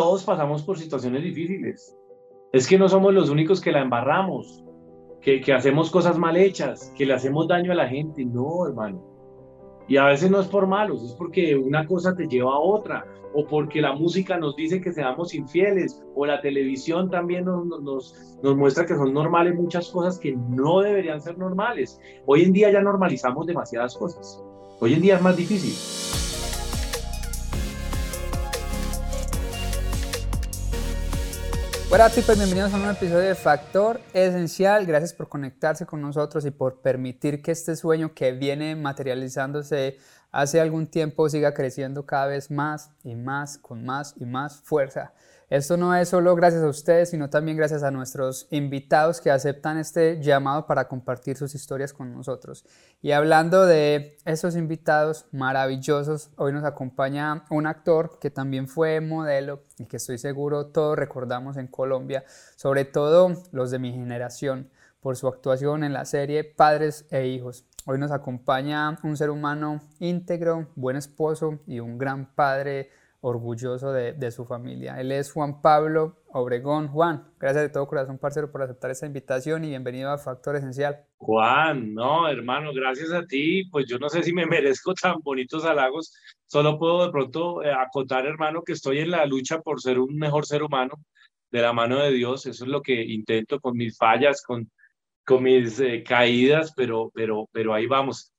todos pasamos por situaciones difíciles. Es que no somos los únicos que la embarramos, que, que hacemos cosas mal hechas, que le hacemos daño a la gente. No, hermano. Y a veces no es por malos, es porque una cosa te lleva a otra, o porque la música nos dice que seamos infieles, o la televisión también nos, nos, nos, muestra que son normales muchas cosas que no deberían ser normales. Hoy en día ya normalizamos demasiadas cosas. Hoy en día es más difícil. Hola chicos, bienvenidos a un nuevo episodio de Factor Esencial. Gracias por conectarse con nosotros y por permitir que este sueño que viene materializándose hace algún tiempo siga creciendo cada vez más y más, con más y más fuerza. Esto no es solo gracias a ustedes, sino también gracias a nuestros invitados que aceptan este llamado para compartir sus historias con nosotros. Y hablando de esos invitados maravillosos, hoy nos acompaña un actor que también fue modelo y que estoy seguro todos recordamos en Colombia, sobre todo los de mi generación, por su actuación en la serie Padres e Hijos. Hoy nos acompaña un ser humano íntegro, buen esposo y un gran padre orgulloso de, su familia. Él es Juan Pablo Obregón. Juan, gracias de todo corazón, parcero, por aceptar esta invitación y bienvenido a Factor Esencial. Juan, no, hermano, gracias a ti. Pues yo no sé si me merezco tan bonitos halagos. Solo puedo de pronto eh, acotar, hermano, que estoy en la lucha por ser un mejor ser humano de la mano de Dios. Eso es lo que intento con mis fallas, con, con mis eh, caídas, pero, pero, pero ahí vamos.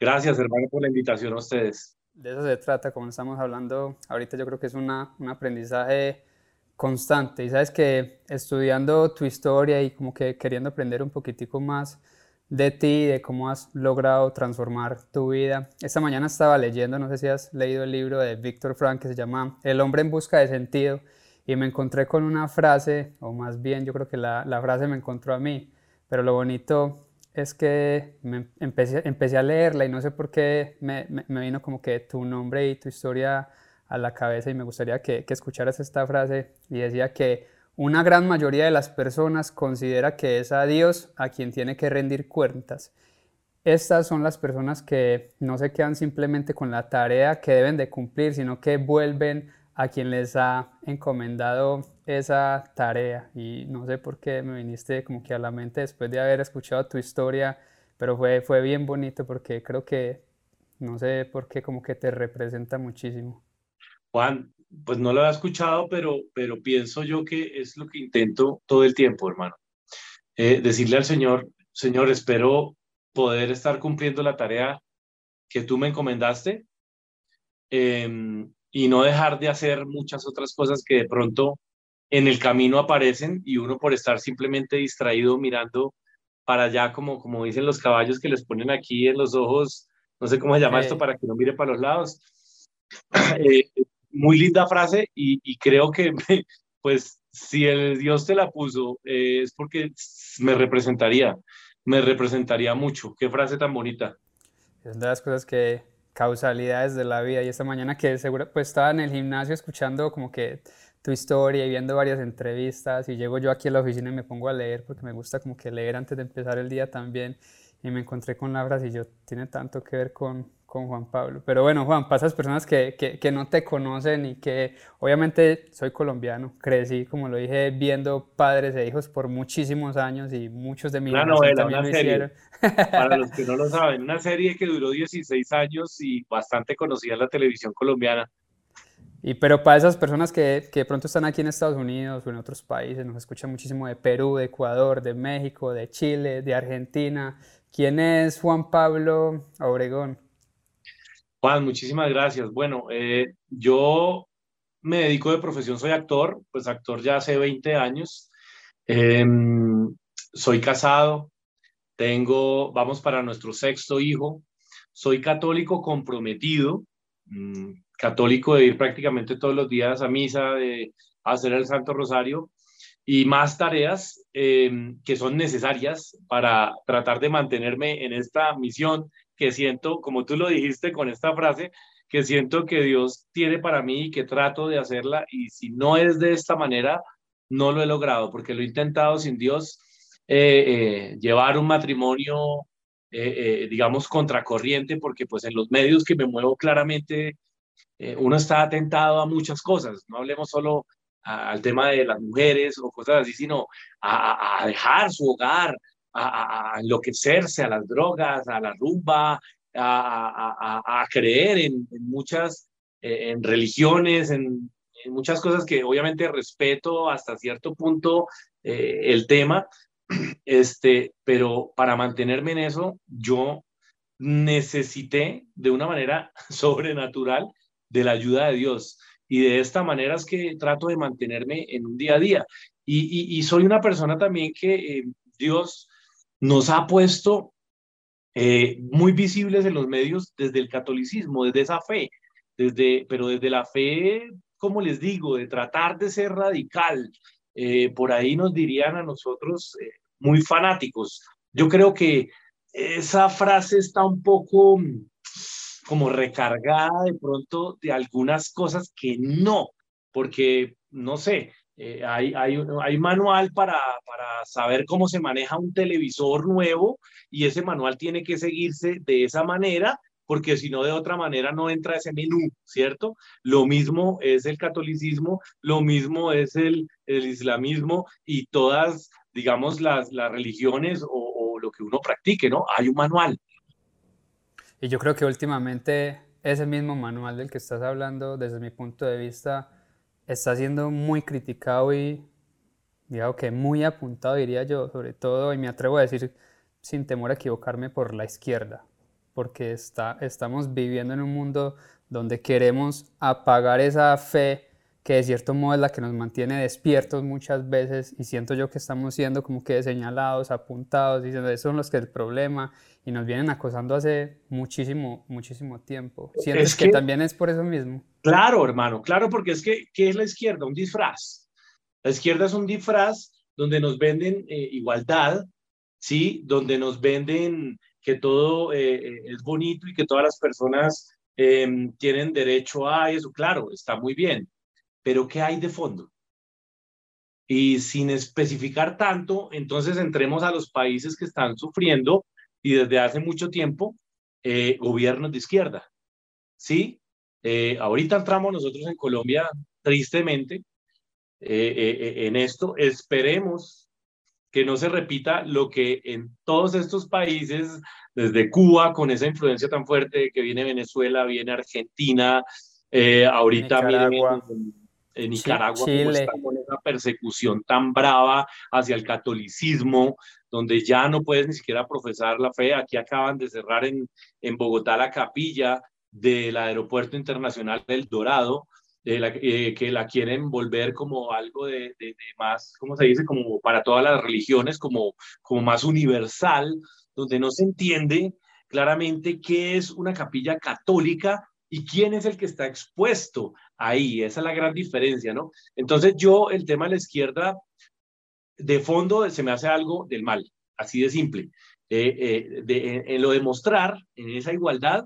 Gracias, hermano, por la invitación a ustedes de eso se trata, como estamos hablando ahorita, yo creo que es una, un aprendizaje constante. Y sabes que estudiando tu historia y como que queriendo aprender un poquitico más de ti, de cómo has logrado transformar tu vida. Esta mañana estaba leyendo, no sé si has leído el libro de Víctor Frank que se llama El hombre en busca de sentido y me encontré con una frase, o más bien yo creo que la, la frase me encontró a mí, pero lo bonito es que me empecé, empecé, a leerla y no sé por qué me, me, vino como que tu nombre y tu historia a la cabeza y me gustaría que, que, escucharas esta frase y decía que una gran mayoría de las personas considera que es a Dios a quien tiene que rendir cuentas. Estas son las personas que no se quedan simplemente con la tarea que deben de cumplir, sino que vuelven a quien les ha encomendado esa tarea y no sé por qué me viniste como que a la mente después de haber escuchado tu historia, pero fue, fue bien bonito porque creo que, no sé por qué, como que te representa muchísimo. Juan, pues no lo he escuchado, pero, pero pienso yo que es lo que intento todo el tiempo, hermano. Eh, decirle al Señor, Señor, espero poder estar cumpliendo la tarea que tú me encomendaste. Eh, y no dejar de hacer muchas otras cosas que de pronto en el camino aparecen y uno por estar simplemente distraído mirando para allá, como, como dicen los caballos que les ponen aquí en los ojos, no sé cómo se llama esto, para que no mire para los lados. Eh, muy linda frase y, creo que, pues, si el Dios te la puso, eh, es porque me representaría, me representaría mucho. Qué frase tan bonita. Es de las cosas que causalidades de la vida. Y esta mañana que seguro, pues estaba en el gimnasio escuchando como que tu historia y viendo varias entrevistas y llego yo aquí a la oficina y me pongo a leer porque me gusta como que leer antes de empezar el día también y me encontré con la frase y yo tiene tanto que ver con, con Juan Pablo. Pero bueno, Juan, pasas personas que, que, que, no te conocen y que obviamente soy colombiano, crecí, como lo dije, viendo padres e hijos por muchísimos años y muchos de mis Una novela, una serie. Para los que no lo saben, una serie que duró 16 años y bastante conocida en la televisión colombiana. Y pero para esas personas que, que de pronto están aquí en Estados Unidos o en otros países, nos escuchan muchísimo de Perú, de Ecuador, de México, de Chile, de Argentina. ¿Quién es Juan Pablo Obregón? Juan, muchísimas gracias. Bueno, eh, yo me dedico de profesión, soy actor, pues actor ya hace 20 años. Em, soy casado, tengo, vamos para nuestro sexto hijo. Soy católico comprometido, mm, católico de ir prácticamente todos los días a misa, de hacer el Santo Rosario y más tareas em, que son necesarias para tratar de mantenerme en esta misión que siento, como tú lo dijiste con esta frase, que siento que Dios tiene para mí y que trato de hacerla y si no es de esta manera, no lo he logrado porque lo he intentado sin Dios, eh, eh, llevar un matrimonio, eh, digamos, contracorriente, porque pues en los medios que me muevo claramente eh, uno está atentado a muchas cosas, no hablemos solo al tema de las mujeres o cosas así, sino a, dejar su hogar, a, enloquecerse a las drogas, a la rumba, a, creer en, muchas, eh, en religiones, en, muchas cosas que obviamente respeto hasta cierto punto eh, el tema, este, pero para mantenerme en eso, yo necesité de una manera sobrenatural de la ayuda de Dios. Y de esta manera es que trato de mantenerme en un día a día. Y, soy una persona también que eh, Dios nos ha puesto eh, muy visibles en los medios desde el catolicismo, desde esa fe, desde, pero desde la fe, como les digo, de tratar de ser radical. Eh, por ahí nos dirían a nosotros muy fanáticos. Yo creo que esa frase está un poco como recargada de pronto de algunas cosas que no, porque no sé, eh, hay, hay, hay, manual para, para saber cómo se maneja un televisor nuevo y ese manual tiene que seguirse de esa manera porque si no de otra manera no entra ese menú, ¿cierto? Lo mismo es el catolicismo, lo mismo es el, el islamismo y todas, digamos, las, las religiones o, o lo que uno practique, ¿no? Hay un manual. Y yo creo que últimamente ese mismo manual del que estás hablando, desde mi punto de vista, está siendo muy criticado y, digamos que muy apuntado, diría yo, sobre todo, y me atrevo a decir sin temor a equivocarme, por la izquierda, porque está, estamos viviendo en un mundo donde queremos apagar esa fe que de cierto modo es la que nos mantiene despiertos muchas veces y siento yo que estamos siendo como que señalados, apuntados, diciendo eso son los que es el problema y nos vienen acosando hace muchísimo, muchísimo tiempo. ¿Sientes que, también es por eso mismo? Claro, hermano, claro, porque es que, ¿qué es la izquierda? Un disfraz. La izquierda es un disfraz donde nos venden eh, igualdad, ¿sí? Donde nos venden que todo eh, eh, es bonito y que todas las personas em, tienen derecho a eso. Claro, está muy bien pero ¿qué hay de fondo? Y sin especificar tanto, entonces entremos a los países que están sufriendo y desde hace mucho tiempo eh, gobiernos de izquierda. ¿Sí? Eh, ahorita entramos nosotros en Colombia, tristemente, eh, en esto. Esperemos que no se repita lo que en todos estos países, desde Cuba, con esa influencia tan fuerte que viene Venezuela, viene Argentina, ahorita viene en Nicaragua con esa persecución tan brava hacia el catolicismo, donde ya no puedes ni siquiera profesar la fe. Aquí acaban de cerrar en, en Bogotá la capilla del Aeropuerto Internacional del Dorado, eh, que la quieren volver como algo de, de, más, ¿cómo se dice? Como para todas las religiones, como, como más universal, donde no se entiende claramente qué es una capilla católica y quién es el que está expuesto ahí. Esa es la gran diferencia, ¿no? Entonces yo, el tema de la izquierda, de fondo se me hace algo del mal, así de simple. Eh, de, en, lo de mostrar, en esa igualdad,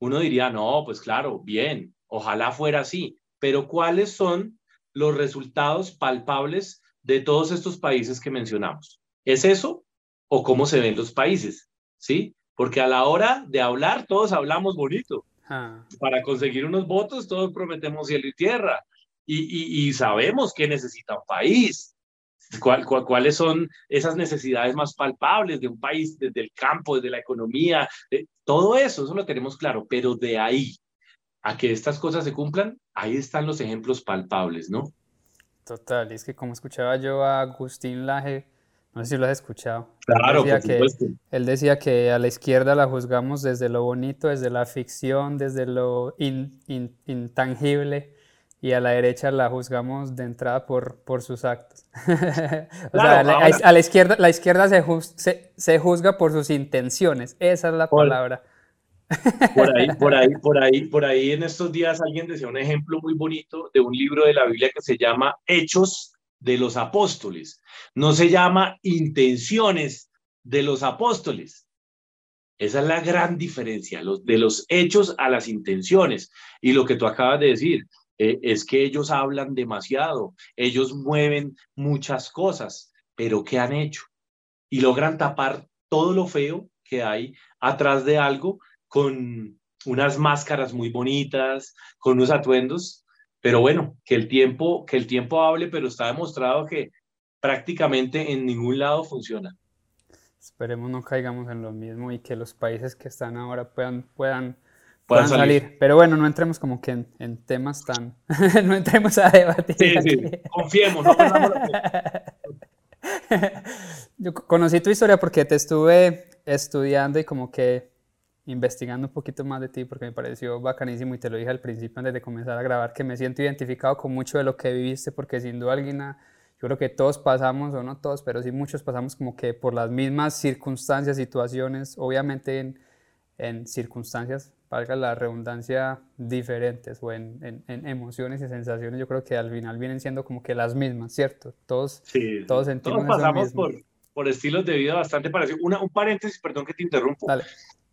uno diría, no, pues claro, bien, ojalá fuera así, pero ¿cuáles son los resultados palpables de todos estos países que mencionamos? ¿Es eso o cómo se ven los países? ¿Sí? Porque a la hora de hablar, todos hablamos bonito, Ah. Para conseguir unos votos todos prometemos cielo y tierra y, y, sabemos que necesita un país. ¿Cuál, cuáles son esas necesidades más palpables de un país desde el campo, desde la economía? todo eso, eso lo tenemos claro, pero de ahí a que estas cosas se cumplan, ahí están los ejemplos palpables, ¿no? Total, y es que como escuchaba yo a Agustín Laje, no sé si lo has escuchado. Claro, él decía, que, él decía que a la izquierda la juzgamos desde lo bonito, desde la ficción, desde lo intangible, y a la derecha la juzgamos de entrada por, por sus actos. o sea, a, la, izquierda, la izquierda se, se, juzga por sus intenciones, esa es la palabra. Por ahí, por ahí, por ahí, por ahí en estos días alguien decía un ejemplo muy bonito de un libro de la Biblia que se llama Hechos de los apóstoles. No se llama intenciones de los apóstoles. Esa es la gran diferencia, los, de los hechos a las intenciones. Y lo que tú acabas de decir eh, es que ellos hablan demasiado, ellos mueven muchas cosas, pero ¿qué han hecho? Y logran tapar todo lo feo que hay atrás de algo con, unas máscaras muy bonitas, con unos atuendos, pero bueno, que el tiempo, que el tiempo hable, pero está demostrado que prácticamente en ningún lado funciona. Esperemos no caigamos en lo mismo y que los países que están ahora puedan, puedan, puedan, salir. Pero bueno, no entremos como que en, temas tan... no entremos a debatir. Sí, sí, confiemos, no Yo conocí tu historia porque te estuve estudiando y como que investigando un poquito más de ti porque me pareció bacanísimo y te lo dije al principio antes de comenzar a grabar que me siento identificado con mucho de lo que viviste porque sin duda alguna yo creo que todos pasamos, o no todos, pero sí muchos pasamos como que por las mismas circunstancias, situaciones, obviamente en, en circunstancias, valga la redundancia, diferentes o en, en, emociones y sensaciones, yo creo que al final vienen siendo como que las mismas, ¿cierto? Todos, sí, todos sentimos todos pasamos por, por estilos de vida bastante parecidos. Una, un paréntesis, perdón que te interrumpo. Dale.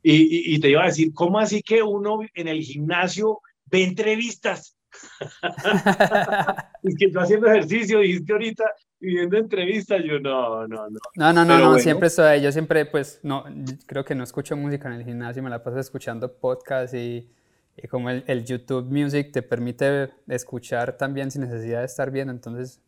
Y, y, te iba a decir, ¿cómo así que uno en el gimnasio ve entrevistas? es que yo haciendo ejercicio, dijiste ahorita, viendo entrevistas, yo no, no, no. No, no, no, no siempre estoy, yo siempre, pues, no, creo que no escucho música en el gimnasio, me la paso escuchando podcasts y, y como el, el, YouTube Music te permite escuchar también sin necesidad de estar viendo, entonces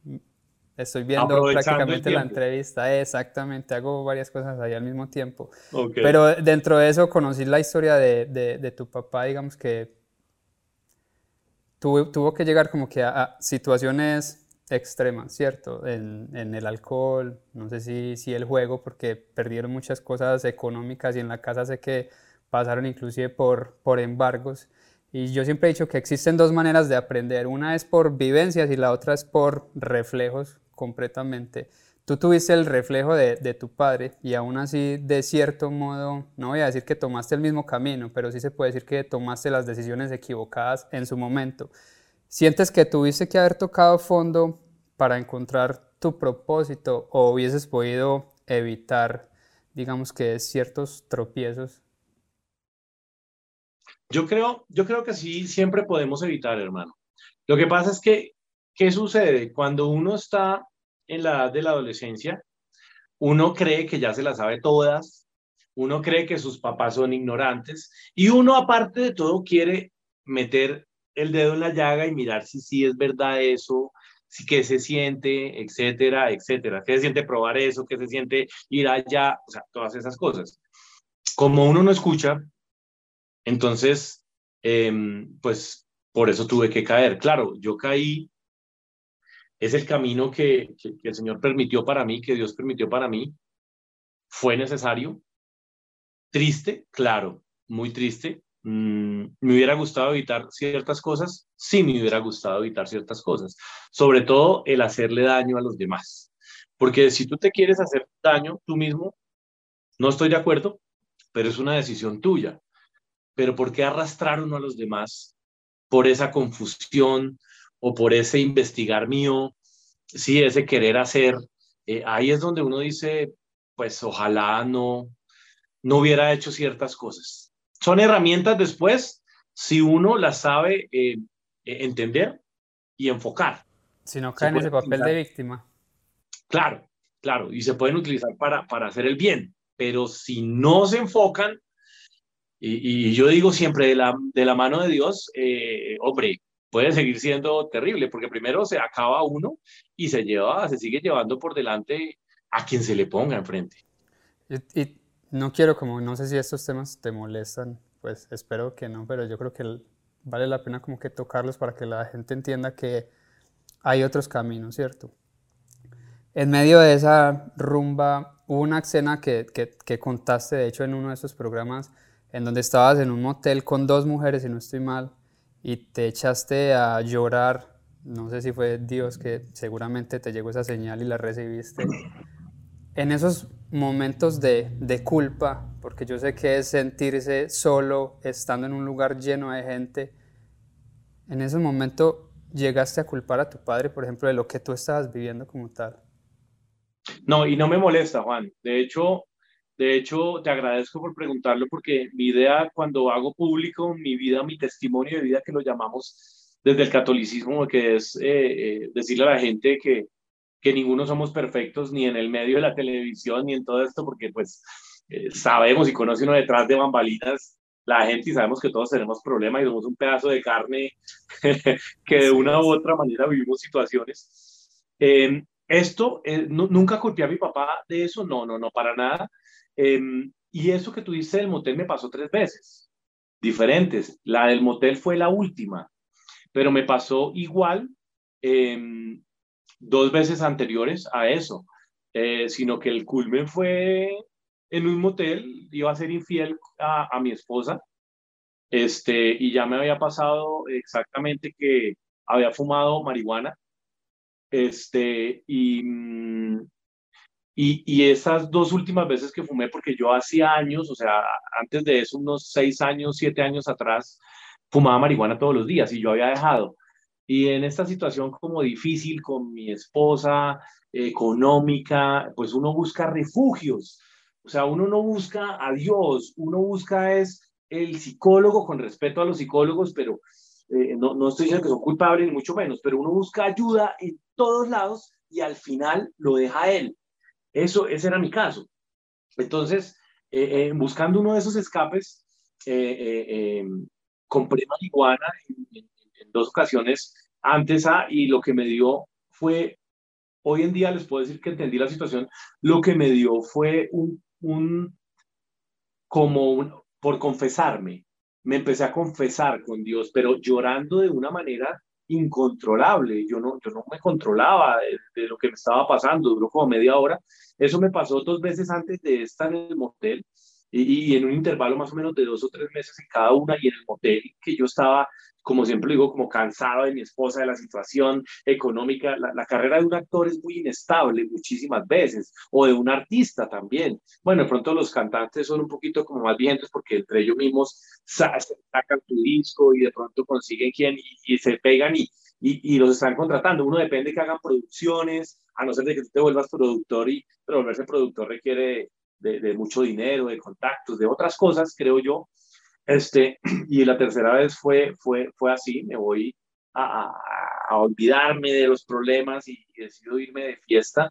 Estoy viendo prácticamente la entrevista, exactamente, hago varias cosas ahí al mismo tiempo. Pero dentro de eso conocí la historia de, de, tu papá, digamos que tuvo, tuvo que llegar como que a, situaciones extremas, ¿cierto? En, en, el alcohol, no sé si, si el juego, porque perdieron muchas cosas económicas y en la casa sé que pasaron inclusive por, por embargos. Y yo siempre he dicho que existen dos maneras de aprender. Una es por vivencias y la otra es por reflejos completamente. Tú tuviste el reflejo de, tu padre y aún así, de cierto modo, no voy a decir que tomaste el mismo camino, pero sí se puede decir que tomaste las decisiones equivocadas en su momento. ¿Sientes que tuviste que haber tocado fondo para encontrar tu propósito o hubieses podido evitar, digamos que, ciertos tropiezos? Yo creo, yo creo que sí, siempre podemos evitar, hermano. Lo que pasa es que, ¿qué sucede? Cuando uno está en la edad de la adolescencia, uno cree que ya se las sabe todas, uno cree que sus papás son ignorantes y uno aparte de todo quiere meter el dedo en la llaga y mirar si sí es verdad eso, si qué se siente, etcétera, etcétera. ¿Qué se siente probar eso? ¿Qué se siente ir allá? O sea, todas esas cosas. Como uno no escucha, entonces, em, pues por eso tuve que caer. Claro, yo caí es el camino que, el Señor permitió para mí, que Dios permitió para mí. Fue necesario. Triste, claro, muy triste. Mm, me hubiera gustado evitar ciertas cosas, sí me hubiera gustado evitar ciertas cosas, sobre todo el hacerle daño a los demás. Porque si tú te quieres hacer daño tú mismo, no estoy de acuerdo, pero es una decisión tuya. Pero ¿por qué arrastrar uno a los demás por esa confusión, o por ese investigar mío, sí, ese querer hacer, eh, ahí es donde uno dice, pues ojalá no, no hubiera hecho ciertas cosas. Son herramientas después si uno las sabe eh, eh, entender y enfocar. Si no cae en ese papel de víctima. Claro, claro, y se pueden utilizar para, para hacer el bien, pero si no se enfocan, y, y yo digo siempre de la, de la mano de Dios, hombre, puede seguir siendo terrible, porque primero se acaba uno y se lleva, se sigue llevando por delante a quien se le ponga enfrente. Y, y no quiero como, no sé si estos temas te molestan, pues espero que no, pero yo creo que vale la pena como que tocarlos para que la gente entienda que hay otros caminos, ¿cierto? En medio de esa rumba hubo una escena que, que, que contaste, de hecho, en uno de esos programas, en donde estabas en un motel con dos mujeres, y no estoy mal, y te echaste a llorar, no sé si fue Dios que seguramente te llegó esa señal y la recibiste, en esos momentos de, de culpa, porque yo sé que es sentirse solo estando en un lugar lleno de gente, en ese momento llegaste a culpar a tu padre, por ejemplo, de lo que tú estabas viviendo como tal. No, y no me molesta, Juan. De hecho, de hecho, te agradezco por preguntarlo porque mi idea cuando hago público mi vida, mi testimonio de vida que lo llamamos desde el catolicismo, que es eh, eh, decirle a la gente que, que ninguno somos perfectos ni en el medio de la televisión ni en todo esto, porque pues eh, sabemos y conoce uno detrás de bambalinas la gente y sabemos que todos tenemos problemas y somos un pedazo de carne que de una u otra manera vivimos situaciones. Em, esto, eh, nunca culpé a mi papá de eso, no, no, no, para nada. Em, y eso que tú dices del motel me pasó tres veces, diferentes. La del motel fue la última, pero me pasó igual em, dos veces anteriores a eso, eh, sino que el culmen fue en un motel, iba a ser infiel a, mi esposa, este, y ya me había pasado exactamente que había fumado marihuana, este, y, mm, y, y, esas dos últimas veces que fumé, porque yo hacía años, o sea, antes de eso, unos seis años, siete años atrás, fumaba marihuana todos los días y yo había dejado. Y en esta situación como difícil con mi esposa, económica, pues uno busca refugios. O sea, uno no busca a Dios, uno busca es el psicólogo con respeto a los psicólogos, pero eh, no, no estoy diciendo que son culpables ni mucho menos, pero uno busca ayuda en todos lados y al final lo deja él. Eso, ese era mi caso. Entonces, eh, eh, buscando uno de esos escapes, compré marihuana en, dos ocasiones antes a, y lo que me dio fue, hoy en día les puedo decir que entendí la situación, lo que me dio fue un, un como por confesarme, me empecé a confesar con Dios, pero llorando de una manera incontrolable. Yo no, yo no me controlaba de, lo que me estaba pasando, duró como media hora. Eso me pasó dos veces antes de estar en el motel y, y, en un intervalo más o menos de dos o tres meses en cada una y en el motel que yo estaba como siempre digo, como cansado de mi esposa, de la situación económica. La, carrera de un actor es muy inestable muchísimas veces, o de un artista también. Bueno, de pronto los cantantes son un poquito como más vigentes porque entre ellos mismos sacan tu disco y de pronto consiguen quien y, se pegan y, y, los están contratando. Uno depende que hagan producciones, a no ser de que tú te vuelvas productor y pero volverse productor requiere de, mucho dinero, de contactos, de otras cosas, creo yo este, y la tercera vez fue, fue, fue así, me voy a, olvidarme de los problemas y, decido irme de fiesta.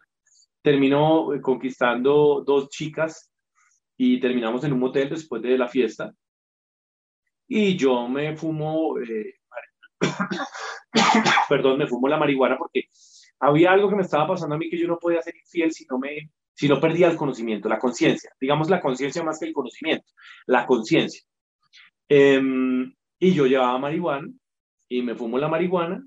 Termino eh, conquistando dos chicas y terminamos en un motel después de la fiesta. Y yo me fumo, eh, perdón, me fumo la marihuana porque había algo que me estaba pasando a mí que yo no podía ser infiel si no me si no perdía el conocimiento, la conciencia, digamos la conciencia más que el conocimiento, la conciencia. Em, y yo llevaba marihuana y me fumo la marihuana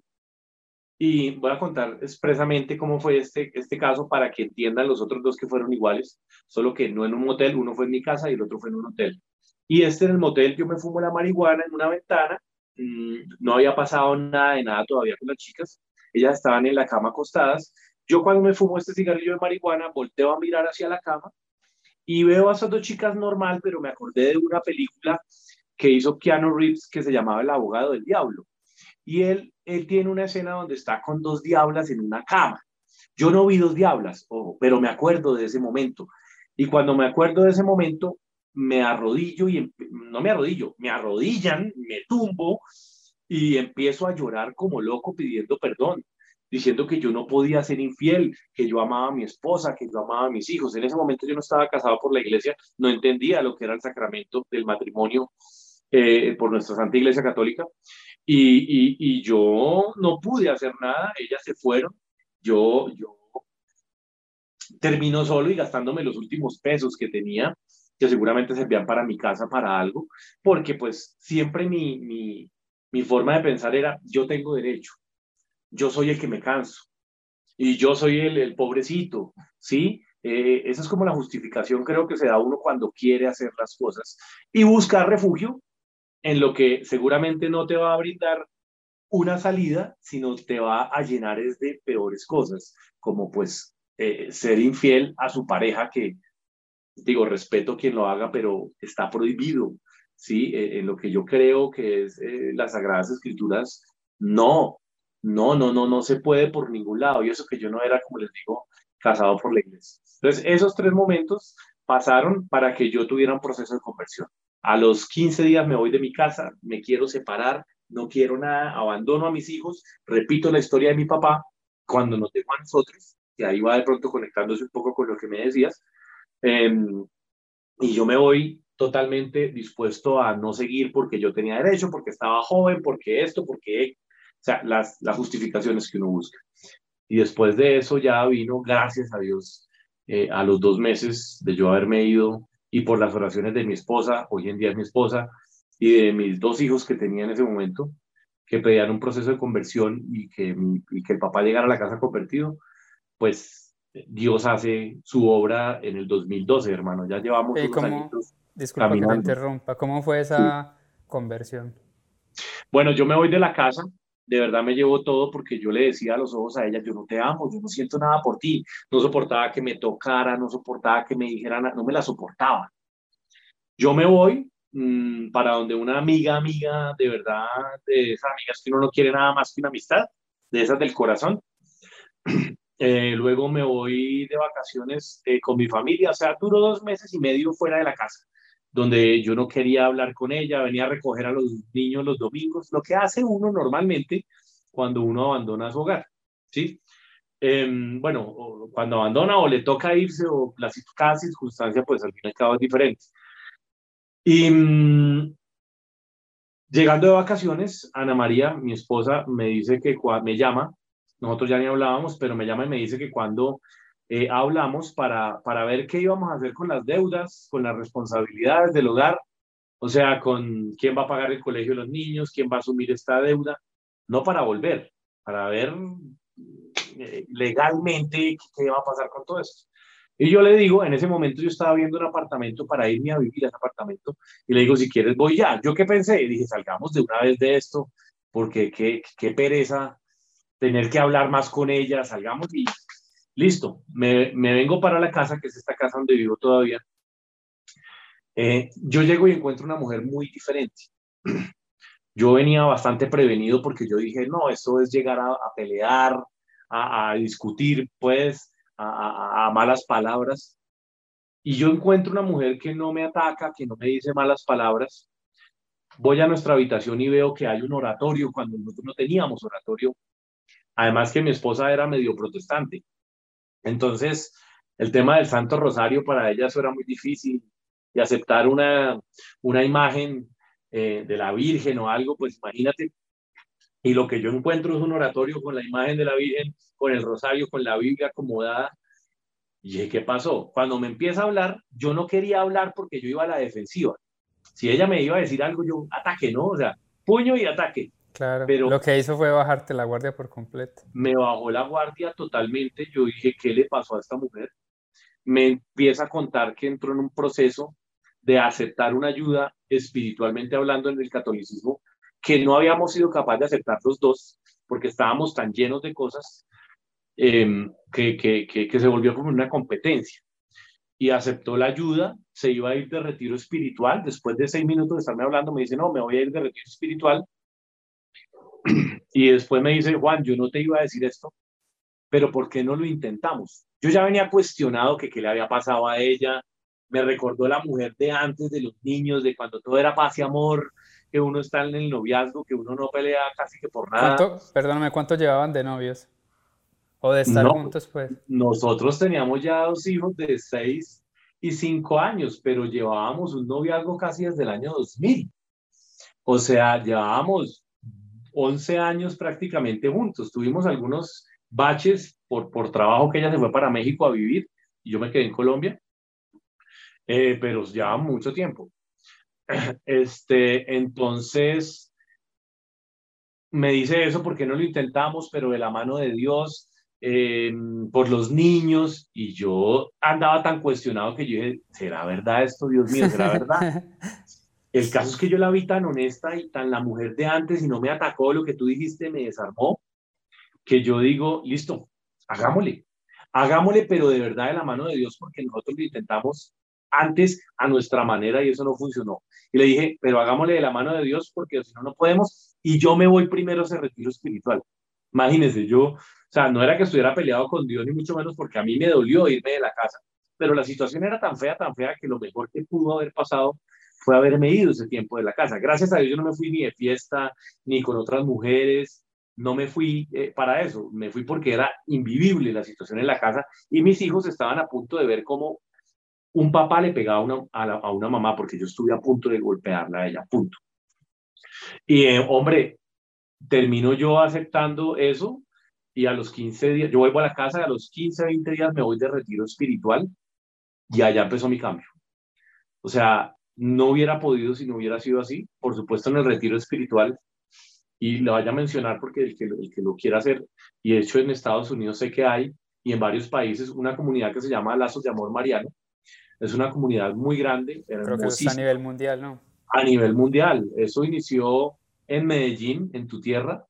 y voy a contar expresamente cómo fue este, este caso para que entiendan los otros dos que fueron iguales, solo que no en un motel, uno fue en mi casa y el otro fue en un hotel. Y este en el motel yo me fumo la marihuana en una ventana, mm, no había pasado nada de nada todavía con las chicas, ellas estaban en la cama acostadas. Yo cuando me fumo este cigarrillo de marihuana volteo a mirar hacia la cama y veo a esas dos chicas normal, pero me acordé de una película que hizo Keanu Reeves que se llamaba El abogado del diablo. Y él, él tiene una escena donde está con dos diablas en una cama. Yo no vi dos diablas, pero me acuerdo de ese momento. Y cuando me acuerdo de ese momento, me arrodillo y no me arrodillo, me arrodillan, me tumbo y empiezo a llorar como loco pidiendo perdón, diciendo que yo no podía ser infiel, que yo amaba a mi esposa, que yo amaba a mis hijos. En ese momento yo no estaba casado por la iglesia, no entendía lo que era el sacramento del matrimonio eh, por nuestra Santa Iglesia Católica. Y, yo no pude hacer nada, ellas se fueron, yo, yo termino solo y gastándome los últimos pesos que tenía, que seguramente servían para mi casa, para algo, porque pues siempre mi forma de pensar era, yo tengo derecho, yo soy el que me canso y yo soy el, el pobrecito, ¿sí? Eh, esa es como la justificación creo que se da uno cuando quiere hacer las cosas y buscar refugio en lo que seguramente no te va a brindar una salida, sino te va a llenar de peores cosas, como pues eh, ser infiel a su pareja, que digo, respeto quien lo haga, pero está prohibido, ¿sí? Eh, en lo que yo creo que es eh, las Sagradas Escrituras, no, no, no, no, no se puede por ningún lado, y eso que yo no era, como les digo, casado por la iglesia. Entonces, esos tres momentos pasaron para que yo tuviera un proceso de conversión. A los 15 días me voy de mi casa, me quiero separar, no quiero nada, abandono a mis hijos, repito la historia de mi papá cuando nos dejó a nosotros, y ahí va de pronto conectándose un poco con lo que me decías, em, y yo me voy totalmente dispuesto a no seguir porque yo tenía derecho, porque estaba joven, porque esto, porque, sea, las, las justificaciones que uno busca. Y después de eso ya vino, gracias a Dios, eh, a los dos meses de yo haberme ido y por las oraciones de mi esposa, hoy en día es mi esposa, y de mis dos hijos que tenía en ese momento, que pedían un proceso de conversión y que, y que el papá llegara a la casa convertido, pues Dios hace su obra en el 2012, hermano. Ya llevamos unos años Disculpa que me interrumpa. ¿Cómo fue esa conversión? Bueno, yo me voy de la casa, de verdad me llevo todo porque yo le decía a los ojos a ella, yo no te amo, yo no siento nada por ti. No soportaba que me tocara, no soportaba que me dijeran, no me la soportaba. Yo me voy mmm, para donde una amiga, amiga, de verdad, de esas amigas que uno no quiere nada más que una amistad, de esas del corazón. Eh, luego me voy de vacaciones eh, con mi familia, o sea, duro dos meses y medio fuera de la casa donde yo no quería hablar con ella, venía a recoger a los niños los domingos, lo que hace uno normalmente cuando uno abandona su hogar, ¿sí? Em, bueno, cuando abandona o le toca irse o la, cada circunstancia, pues al fin y al cabo es diferente. Y mm, llegando de vacaciones, Ana María, mi esposa, me dice que me llama, nosotros ya ni hablábamos, pero me llama y me dice que cuando eh, hablamos para, para ver qué íbamos a hacer con las deudas, con las responsabilidades del hogar, o sea, con quién va a pagar el colegio de los niños, quién va a asumir esta deuda, no para volver, para ver eh, legalmente qué va a pasar con todo esto. Y yo le digo, en ese momento yo estaba viendo un apartamento para irme a vivir a ese apartamento y le digo, si quieres voy ya. ¿Yo qué pensé? Y dije, salgamos de una vez de esto, porque qué, qué pereza tener que hablar más con ella, salgamos y Listo, me, vengo para la casa, que es esta casa donde vivo todavía. Eh, yo llego y encuentro una mujer muy diferente. Yo venía bastante prevenido porque yo dije, no, esto es llegar a, pelear, a, discutir, pues, a, a malas palabras. Y yo encuentro una mujer que no me ataca, que no me dice malas palabras. Voy a nuestra habitación y veo que hay un oratorio cuando nosotros no teníamos oratorio. Además que mi esposa era medio protestante. Entonces, el tema del Santo Rosario para ella eso era muy difícil y aceptar una, una imagen eh, de la Virgen o algo, pues imagínate. Y lo que yo encuentro es un oratorio con la imagen de la Virgen, con el rosario, con la Biblia acomodada. Y ¿qué pasó? Cuando me empieza a hablar, yo no quería hablar porque yo iba a la defensiva. Si ella me iba a decir algo, yo ataque, ¿no? O sea, puño y ataque. Claro, pero lo que hizo fue bajarte la guardia por completo. Me bajó la guardia totalmente. Yo dije, ¿qué le pasó a esta mujer? Me empieza a contar que entró en un proceso de aceptar una ayuda espiritualmente hablando en el catolicismo que no habíamos sido capaces de aceptar los dos porque estábamos tan llenos de cosas em, que, que, que, que se volvió como una competencia. Y aceptó la ayuda, se iba a ir de retiro espiritual. Después de seis minutos de estarme hablando, me dice, no, me voy a ir de retiro espiritual y después me dice, Juan, yo no te iba a decir esto, pero ¿por qué no lo intentamos? Yo ya venía cuestionado que qué le había pasado a ella, me recordó la mujer de antes, de los niños, de cuando todo era paz y amor, que uno está en el noviazgo, que uno no pelea casi que por nada. ¿Cuánto, perdóname, ¿cuánto llevaban de novios? ¿O de estar juntos, pues? Nosotros teníamos ya dos hijos de seis y cinco años, pero llevábamos un noviazgo casi desde el año 2000. O sea, llevábamos 11 años prácticamente juntos. Tuvimos algunos baches por, por trabajo que ella se fue para México a vivir y yo me quedé en Colombia, eh, pero ya mucho tiempo. Este, entonces, me dice eso porque no lo intentamos, pero de la mano de Dios, em, por los niños, y yo andaba tan cuestionado que yo dije, ¿será verdad esto, Dios mío? ¿Será verdad? El caso es que yo la vi tan honesta y tan la mujer de antes y no me atacó lo que tú dijiste, me desarmó, que yo digo, listo, hagámosle, hagámosle, pero de verdad de la mano de Dios, porque nosotros lo intentamos antes a nuestra manera y eso no funcionó. Y le dije, pero hagámosle de la mano de Dios porque si no, no podemos y yo me voy primero a ese retiro espiritual. Imagínense, yo, o sea, no era que estuviera peleado con Dios ni mucho menos porque a mí me dolió irme de la casa, pero la situación era tan fea, tan fea que lo mejor que pudo haber pasado fue haberme ido ese tiempo de la casa. Gracias a Dios yo no me fui ni de fiesta, ni con otras mujeres, no me fui eh, para eso, me fui porque era invivible la situación en la casa y mis hijos estaban a punto de ver cómo un papá le pegaba una, a, una mamá porque yo estuve a punto de golpearla a ella, a punto. Y eh, hombre, termino yo aceptando eso y a los 15 días, yo vuelvo a la casa y a los 15, 20 días me voy de retiro espiritual y allá empezó mi cambio. O sea, no hubiera podido si no hubiera sido así. Por supuesto, en el retiro espiritual, y lo vaya a mencionar porque el que, el que lo quiera hacer, y de hecho en Estados Unidos sé que hay, y en varios países, una comunidad que se llama Lazos de Amor Mariano. Es una comunidad muy grande. Creo que es a nivel mundial, ¿no? A nivel mundial. Eso inició en Medellín, en tu tierra,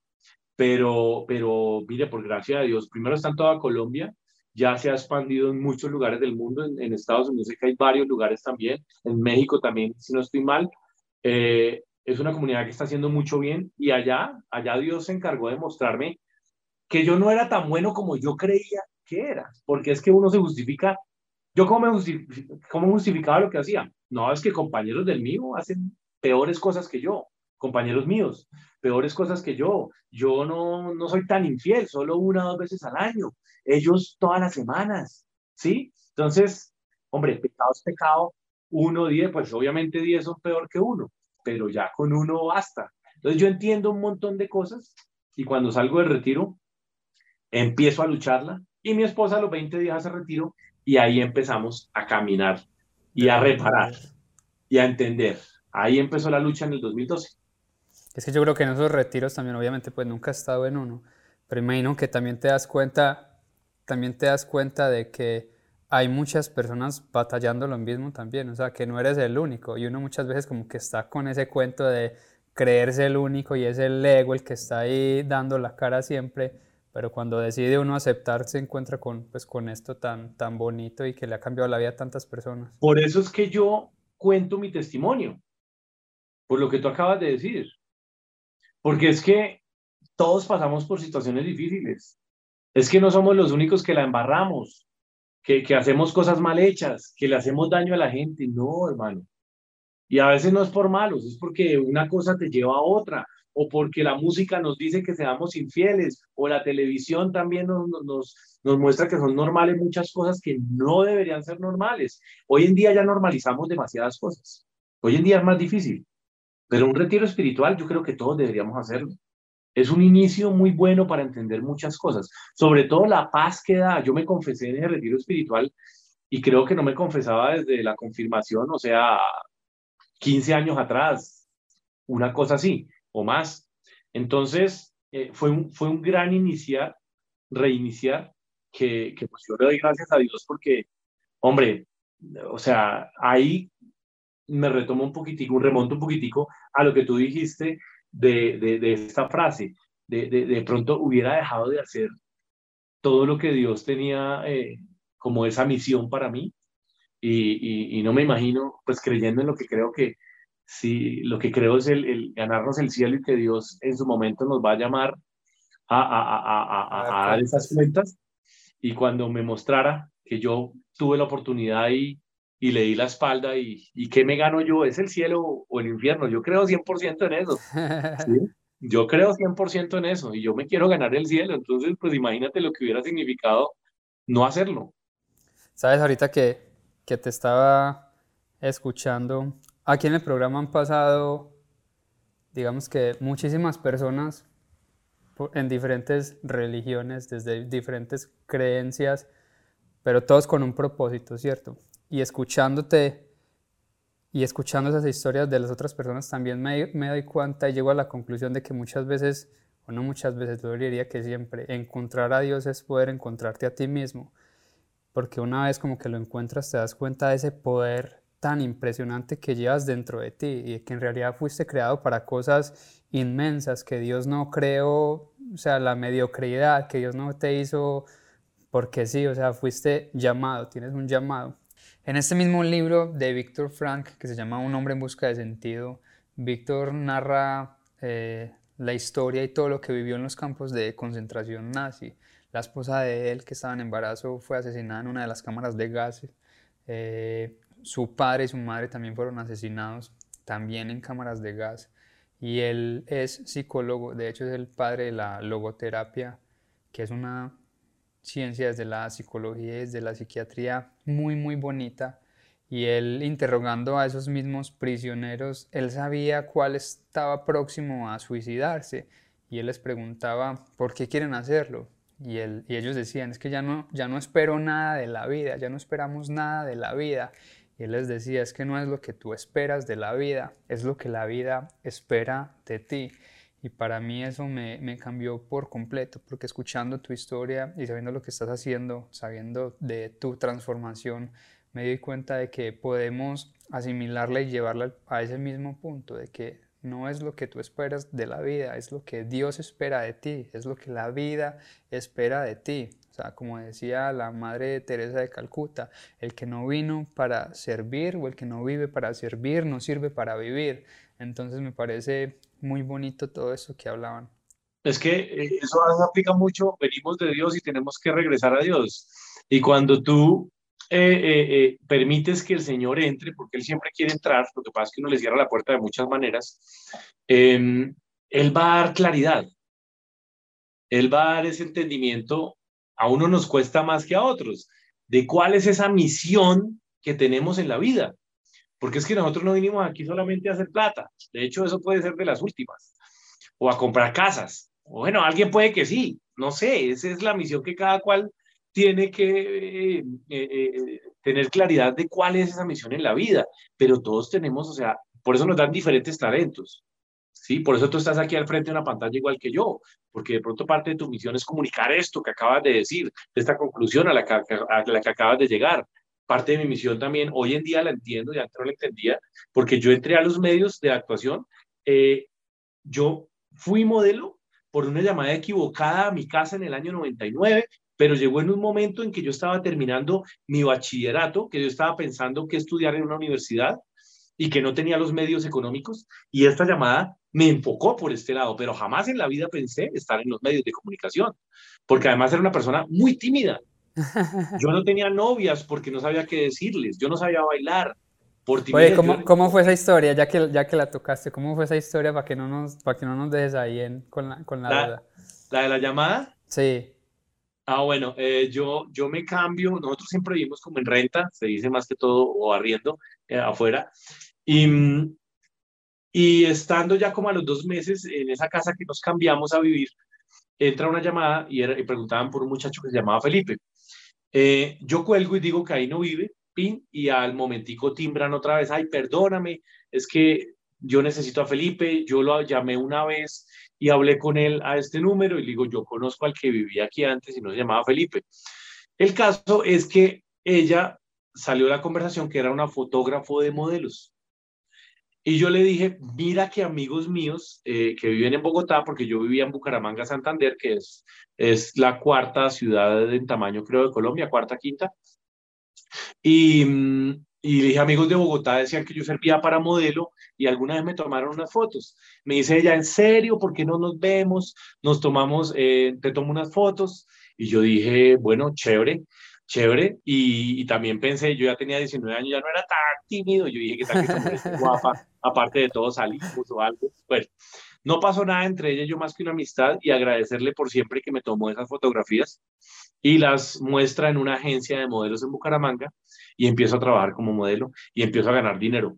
pero, pero mire, por gracia de Dios, primero está en toda Colombia, ya se ha expandido en muchos lugares del mundo, en, Estados Unidos sé que hay varios lugares también, en México también, si no estoy mal. Eh, es una comunidad que está haciendo mucho bien y allá, allá Dios se encargó de mostrarme que yo no era tan bueno como yo creía que era, porque es que uno se justifica. ¿Yo cómo, me cómo justificaba lo que hacía? No, es que compañeros del mío hacen peores cosas que yo, compañeros míos, peores cosas que yo. Yo no, no soy tan infiel, solo una o dos veces al año ellos todas las semanas, ¿sí? Entonces, hombre, pecado es pecado, uno, diez, pues obviamente diez son peor que uno, pero ya con uno basta. Entonces yo entiendo un montón de cosas y cuando salgo del retiro, empiezo a lucharla y mi esposa a los 20 días se retiro y ahí empezamos a caminar y a reparar y a entender. Ahí empezó la lucha en el 2012. Es que yo creo que en esos retiros también, obviamente, pues nunca he estado en uno, pero imagino que también te das cuenta también te das cuenta de que hay muchas personas batallando lo mismo también, o sea, que no eres el único y uno muchas veces como que está con ese cuento de creerse el único y es el ego el que está ahí dando la cara siempre, pero cuando decide uno aceptar se encuentra con, pues, con esto tan, tan bonito y que le ha cambiado la vida a tantas personas. Por eso es que yo cuento mi testimonio, por lo que tú acabas de decir, porque es que todos pasamos por situaciones difíciles es que no somos los únicos que la embarramos, que, que hacemos cosas mal hechas, que le hacemos daño a la gente. No, hermano. Y a veces no es por malos, es porque una cosa te lleva a otra, o porque la música nos dice que seamos infieles, o la televisión también nos, nos, nos, muestra que son normales muchas cosas que no deberían ser normales. Hoy en día ya normalizamos demasiadas cosas. Hoy en día es más difícil, pero un retiro espiritual yo creo que todos deberíamos hacerlo. Es un inicio muy bueno para entender muchas cosas, sobre todo la paz que da. Yo me confesé en el retiro espiritual y creo que no me confesaba desde la confirmación, o sea, 15 años atrás, una cosa así o más. Entonces, eh, fue, un, fue un gran iniciar, reiniciar, que, que pues yo le doy gracias a Dios porque, hombre, o sea, ahí me retomo un poquitico, remonto un poquitico a lo que tú dijiste de, de, esta frase. De, de, pronto hubiera dejado de hacer todo lo que Dios tenía eh, como esa misión para mí y, y, no me imagino pues creyendo en lo que creo que si lo que creo es el, el, ganarnos el cielo y que Dios en su momento nos va a llamar a, a, a, a dar esas cuentas y cuando me mostrara que yo tuve la oportunidad y, y le di la espalda y, y ¿qué me gano yo? ¿Es el cielo o el infierno? Yo creo 100% en eso. Yo creo 100% en eso y yo me quiero ganar el cielo. Entonces, pues imagínate lo que hubiera significado no hacerlo. Sabes, ahorita que, que te estaba escuchando, aquí en el programa han pasado, digamos que muchísimas personas en diferentes religiones, desde diferentes creencias, pero todos con un propósito, ¿cierto? Y escuchándote y escuchando esas historias de las otras personas también me, me doy cuenta y llego a la conclusión de que muchas veces, o no muchas veces, yo diría que siempre, encontrar a Dios es poder encontrarte a ti mismo, porque una vez como que lo encuentras te das cuenta de ese poder tan impresionante que llevas dentro de ti y que en realidad fuiste creado para cosas inmensas, que Dios no creó, o sea, la mediocridad, que Dios no te hizo porque sí, o sea, fuiste llamado, tienes un llamado. En este mismo libro de Víctor Frank, que se llama Un hombre en busca de sentido, Víctor narra eh, la historia y todo lo que vivió en los campos de concentración nazi. La esposa de él, que estaba en embarazo, fue asesinada en una de las cámaras de gas. Eh, su padre y su madre también fueron asesinados, también en cámaras de gas. Y él es psicólogo, de hecho es el padre de la logoterapia, que es una ciencia, desde la psicología, desde la psiquiatría, muy, muy bonita. y él interrogando a esos mismos prisioneros, él sabía cuál estaba próximo a suicidarse y él les preguntaba por qué quieren hacerlo. Y, él, y ellos decían, es que ya no, ya no espero nada de la vida, ya no esperamos nada de la vida. Y él les decía, es que no es lo que tú esperas de la vida, es lo que la vida espera de ti. Y para mí eso me, cambió por completo, porque escuchando tu historia y sabiendo lo que estás haciendo, sabiendo de tu transformación, me di cuenta de que podemos asimilarla y llevarla a ese mismo punto, de que no es lo que tú esperas de la vida, es lo que Dios espera de ti, es lo que la vida espera de ti. O sea, como decía la Madre Teresa de Calcuta, el que no vino para servir o el que no vive para servir no sirve para vivir. Entonces me parece muy bonito todo eso que hablaban. Es que eh, eso aplica mucho, venimos de Dios y tenemos que regresar a Dios. Y cuando tú eh, eh, permites que el Señor entre, porque Él siempre quiere entrar, lo que pasa es que uno le cierra la puerta de muchas maneras, em, Él va a dar claridad, Él va a dar ese entendimiento, a uno nos cuesta más que a otros, de cuál es esa misión que tenemos en la vida, porque es que nosotros no vinimos aquí solamente a hacer plata, de hecho eso puede ser de las últimas, o a comprar casas, o bueno, alguien puede que sí, no sé, esa es la misión que cada cual tiene que eh, eh, eh, tener claridad de cuál es esa misión en la vida, pero todos tenemos, o sea, por eso nos dan diferentes talentos. ¿sí? Por eso tú estás aquí al frente de una pantalla igual que yo, porque de pronto parte de tu misión es comunicar esto que acabas de decir, de esta conclusión a la que acabas de llegar. Parte de mi misión también, hoy en día la entiendo, ya antes no la entendía, porque yo entré a los medios de actuación, yo fui modelo por una llamada equivocada a mi casa en el año 99 pero llegó en un momento en que yo estaba terminando mi bachillerato, que yo estaba pensando que estudiar en una universidad y que no tenía los medios económicos, y esta llamada me enfocó por este lado, pero jamás en la vida pensé estar en los medios de comunicación, porque además era una persona muy tímida. Yo no tenía novias porque no sabía qué decirles, yo no sabía bailar. Por Oye, ¿cómo, ¿cómo, fue esa historia, ya que, ya que la tocaste? ¿Cómo fue esa historia para que no nos, para que no nos dejes ahí en, con la, con la, la duda? ¿La de la llamada? Sí. Ah, bueno, eh, yo, yo me cambio, nosotros siempre vivimos como en renta, se dice más que todo, o arriendo eh, afuera, y, y estando ya como a los dos meses en esa casa que nos cambiamos a vivir, entra una llamada y, era, y preguntaban por un muchacho que se llamaba Felipe. Eh, yo cuelgo y digo que ahí no vive, pin, y al momentico timbran otra vez, ay, perdóname, es que yo necesito a Felipe, yo lo llamé una vez y hablé con él a este número y le digo, yo conozco al que vivía aquí antes y no se llamaba Felipe. El caso es que ella salió la conversación que era una fotógrafo de modelos. Y yo le dije, mira que amigos míos eh, que viven en Bogotá, porque yo vivía en Bucaramanga, Santander, que es, es la cuarta ciudad en tamaño, creo, de Colombia, cuarta, quinta. Y, mm, y dije, amigos de Bogotá decían que yo servía para modelo y alguna vez me tomaron unas fotos. Me dice ella, ¿en serio? ¿Por qué no nos vemos? Nos tomamos, eh, te tomo unas fotos. Y yo dije, bueno, chévere, chévere. Y, también pensé, yo ya tenía 19 años, ya no era tan tímido. Yo dije, ¿qué tal que guapa? Aparte de todo, salimos o algo. Bueno, no pasó nada entre ella y yo más que una amistad y agradecerle por siempre que me tomó esas fotografías y las muestra en una agencia de modelos en Bucaramanga y empiezo a trabajar como modelo y empiezo a ganar dinero.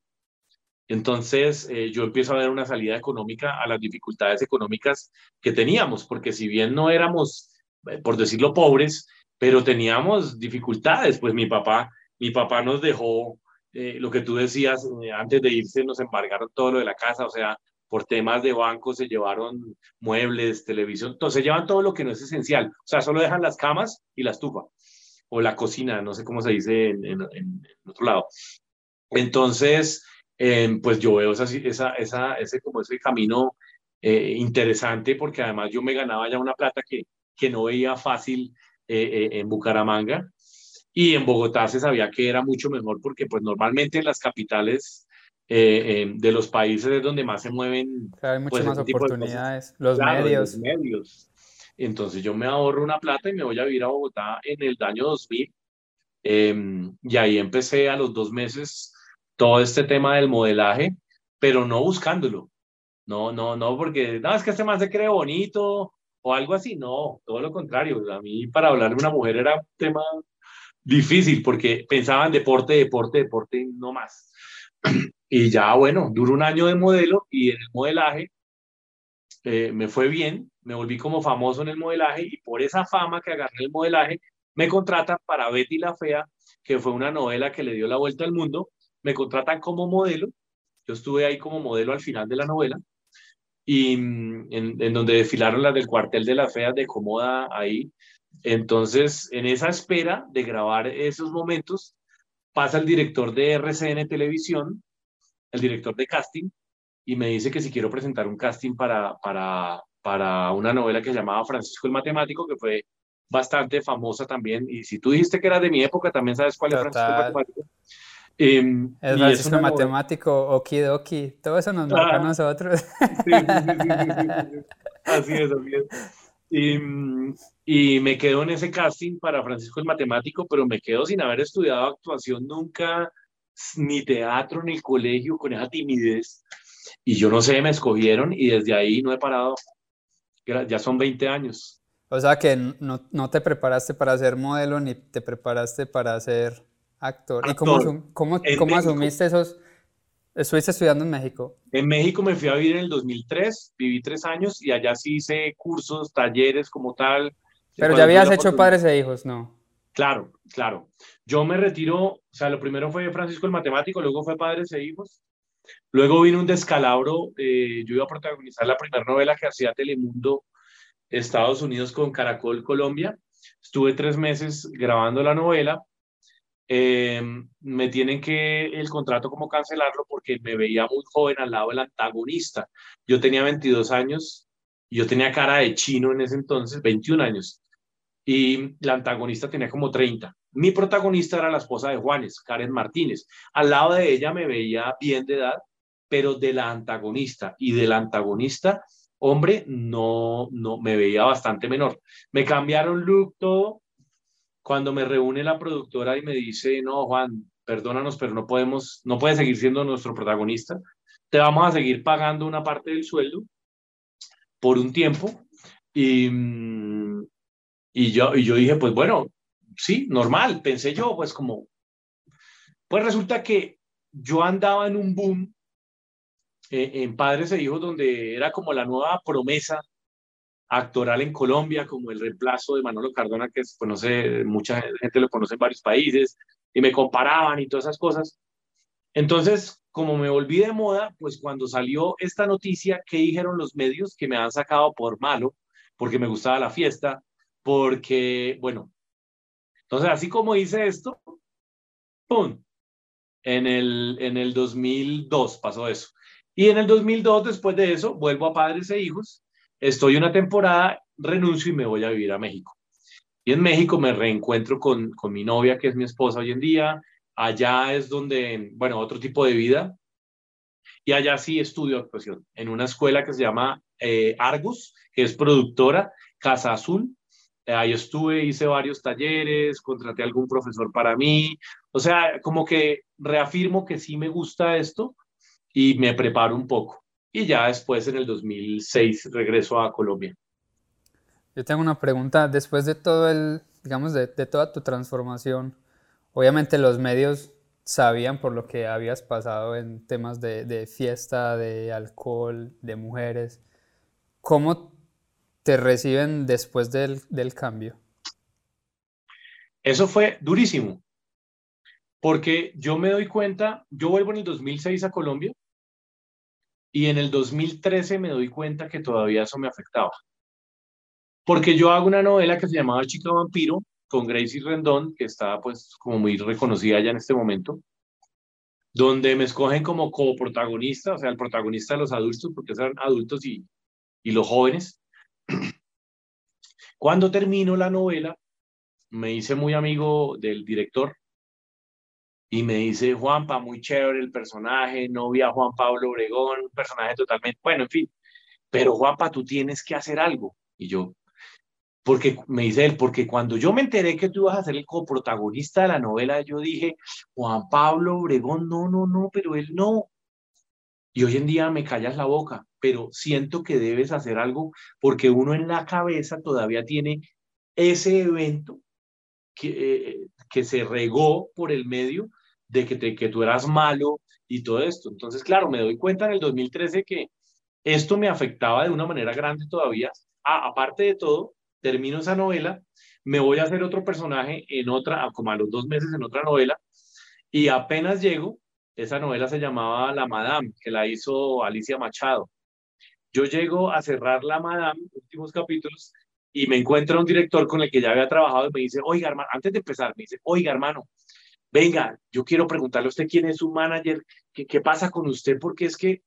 Entonces, eh, yo empiezo a ver una salida económica a las dificultades económicas que teníamos, porque si bien no éramos, eh, por decirlo, pobres, pero teníamos dificultades, pues mi papá, mi papá nos dejó, eh, lo que tú decías, antes de irse nos embargaron todo lo de la casa, o sea, por temas de banco se llevaron muebles, televisión, entonces llevan todo lo que no es esencial, o sea, solo dejan las camas y la estufa, o la cocina, no sé cómo se dice en, en, otro lado. Entonces, em, pues yo veo esa, esa, esa, ese, como ese camino eh, interesante porque además yo me ganaba ya una plata que, que no veía fácil eh, eh, en Bucaramanga y en Bogotá se sabía que era mucho mejor porque pues normalmente en las capitales eh, eh, de los países es donde más se mueven. hay muchas pues, más oportunidades, los medios. medios. Entonces yo me ahorro una plata y me voy a vivir a Bogotá en el año 2000. Em, y ahí empecé a los dos meses todo este tema del modelaje, pero no buscándolo. No, no, no, porque no, es que este más se cree bonito o algo así. No, todo lo contrario. A mí para hablar de una mujer era un tema difícil porque pensaban deporte, deporte, deporte, no más. Y ya, bueno, duró un año de modelo y en el modelaje eh, me fue bien, me volví como famoso en el modelaje y por esa fama que agarré el modelaje, me contratan para Betty la Fea, que fue una novela que le dio la vuelta al mundo, me contratan como modelo, yo estuve ahí como modelo al final de la novela, y en, en donde desfilaron las del cuartel de las feas de cómoda ahí. Entonces, en esa espera de grabar esos momentos, pasa el director de RCN Televisión, el director de casting, y me dice que si quiero presentar un casting para, para, para una novela que se llamaba Francisco el Matemático, que fue bastante famosa también. Y si tú dijiste que era de mi época, también sabes cuál es Francisco el Matemático. Eh, el Francisco Matemático, Okidoki, todo eso nos marca a nosotros. Sí, sí, sí, así es, así es. Y, y, me quedo en ese casting para Francisco el Matemático, pero me quedo sin haber estudiado actuación nunca, ni teatro, ni colegio, con esa timidez. Y yo no sé, me escogieron y desde ahí no he parado. Ya son 20 años. O sea que no, no te preparaste para ser modelo ni te preparaste para ser actor. ¿Y cómo, cómo, cómo asumiste esos? ¿Estuviste estudiando en México? En México me fui a vivir en el 2003, viví tres años y allá sí hice cursos, talleres como tal. Pero ya habías hecho padres e hijos, ¿no? Claro, claro. Yo me retiro, o sea, lo primero fue Francisco el Matemático, luego fue Padres e Hijos. Luego vino un descalabro, eh, yo iba a protagonizar la primera novela que hacía Telemundo Estados Unidos con Caracol Colombia. Estuve tres meses grabando la novela. Eh, me tienen que el contrato como cancelarlo porque me veía muy joven al lado del antagonista. Yo tenía 22 años, yo tenía cara de chino en ese entonces, 21 años, y la antagonista tenía como 30. Mi protagonista era la esposa de Juanes, Karen Martínez. Al lado de ella me veía bien de edad, pero de la antagonista y del antagonista hombre, no, no, me veía bastante menor. Me cambiaron look, todo. Cuando me reúne la productora y me dice, no, Juan, perdónanos, pero no podemos, no puedes seguir siendo nuestro protagonista. Te vamos a seguir pagando una parte del sueldo por un tiempo. Y, y, yo, y yo dije, pues bueno, sí, normal, pensé yo, pues como, pues resulta que yo andaba en un boom eh, en Padres e Hijos, donde era como la nueva promesa actoral en Colombia, como el reemplazo de Manolo Cardona, que conoce, mucha gente lo conoce en varios países, y me comparaban y todas esas cosas. Entonces, como me volví de moda, pues cuando salió esta noticia, ¿qué dijeron los medios? Que me han sacado por malo, porque me gustaba la fiesta, porque, bueno, entonces así como hice esto, ¡pum! En el, en el 2002 pasó eso. Y en el 2002, después de eso, vuelvo a Padres e Hijos, estoy una temporada, renuncio y me voy a vivir a México. Y en México me reencuentro con, con mi novia, que es mi esposa hoy en día. Allá es donde, bueno, otro tipo de vida. Y allá sí estudio actuación, en una escuela que se llama eh, Argus, que es productora, Casa Azul. ahí estuve, hice varios talleres, contraté a algún profesor para mí. O sea, como que reafirmo que sí me gusta esto y me preparo un poco. Y ya después, en el 2006, regreso a Colombia. Yo tengo una pregunta. Después de todo el, digamos, de, toda tu transformación, obviamente los medios sabían por lo que habías pasado en temas de, de fiesta, de alcohol, de mujeres. ¿Cómo te reciben después del, del cambio? Eso fue durísimo, porque yo me doy cuenta, yo vuelvo en el 2006 a Colombia y en el 2013 me doy cuenta que todavía eso me afectaba. Porque yo hago una novela que se llamaba Chica Vampiro con Gracie Rendón, que está pues como muy reconocida ya en este momento, donde me escogen como coprotagonista, o sea, el protagonista de los adultos, porque son adultos y, y los jóvenes. Cuando termino la novela, me hice muy amigo del director y me dice, Juanpa, muy chévere el personaje, no vi a Juan Pablo Obregón, un personaje totalmente, bueno, en fin, pero Juanpa, tú tienes que hacer algo. Y yo, porque me dice él, porque cuando yo me enteré que tú ibas a ser el coprotagonista de la novela, yo dije, Juan Pablo Obregón, no, no, no, pero él no. Y hoy en día me callas la boca, pero siento que debes hacer algo porque uno en la cabeza todavía tiene ese evento que, que se regó por el medio de que, te, que tú eras malo y todo esto. Entonces, claro, me doy cuenta en el 2013 que esto me afectaba de una manera grande todavía. Ah, aparte de todo, termino esa novela, me voy a hacer otro personaje en otra, como a los dos meses en otra novela, y apenas llego, esa novela se llamaba La Madame, que la hizo Alicia Machado. Yo llego a cerrar La Madame, últimos capítulos, y me encuentro un director con el que ya había trabajado y me dice, oiga, hermano, antes de empezar, me dice, oiga, hermano, venga, yo quiero preguntarle a usted quién es su manager, qué, qué pasa con usted, porque es que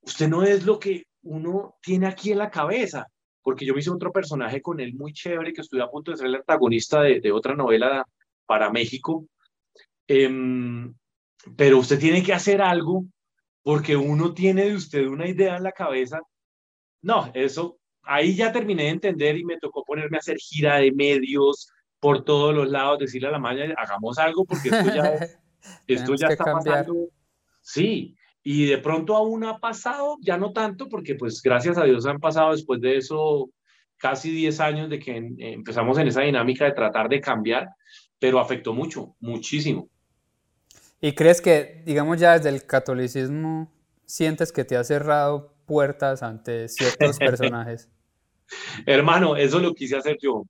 usted no es lo que uno tiene aquí en la cabeza, porque yo me hice otro personaje con él muy chévere, que estuve a punto de ser el antagonista de, de otra novela para México, eh, pero usted tiene que hacer algo porque uno tiene de usted una idea en la cabeza. No, eso, ahí ya terminé de entender y me tocó ponerme a hacer gira de medios por todos los lados, decirle a la maña, hagamos algo porque esto ya, esto ya está pasando. Sí, y de pronto aún ha pasado, ya no tanto, porque pues gracias a Dios han pasado después de eso casi 10 años de que empezamos en esa dinámica de tratar de cambiar, pero afectó mucho, muchísimo. ¿Y crees que, digamos, ya desde el catolicismo sientes que te ha cerrado puertas ante ciertos personajes? Hermano, eso lo quise hacer yo.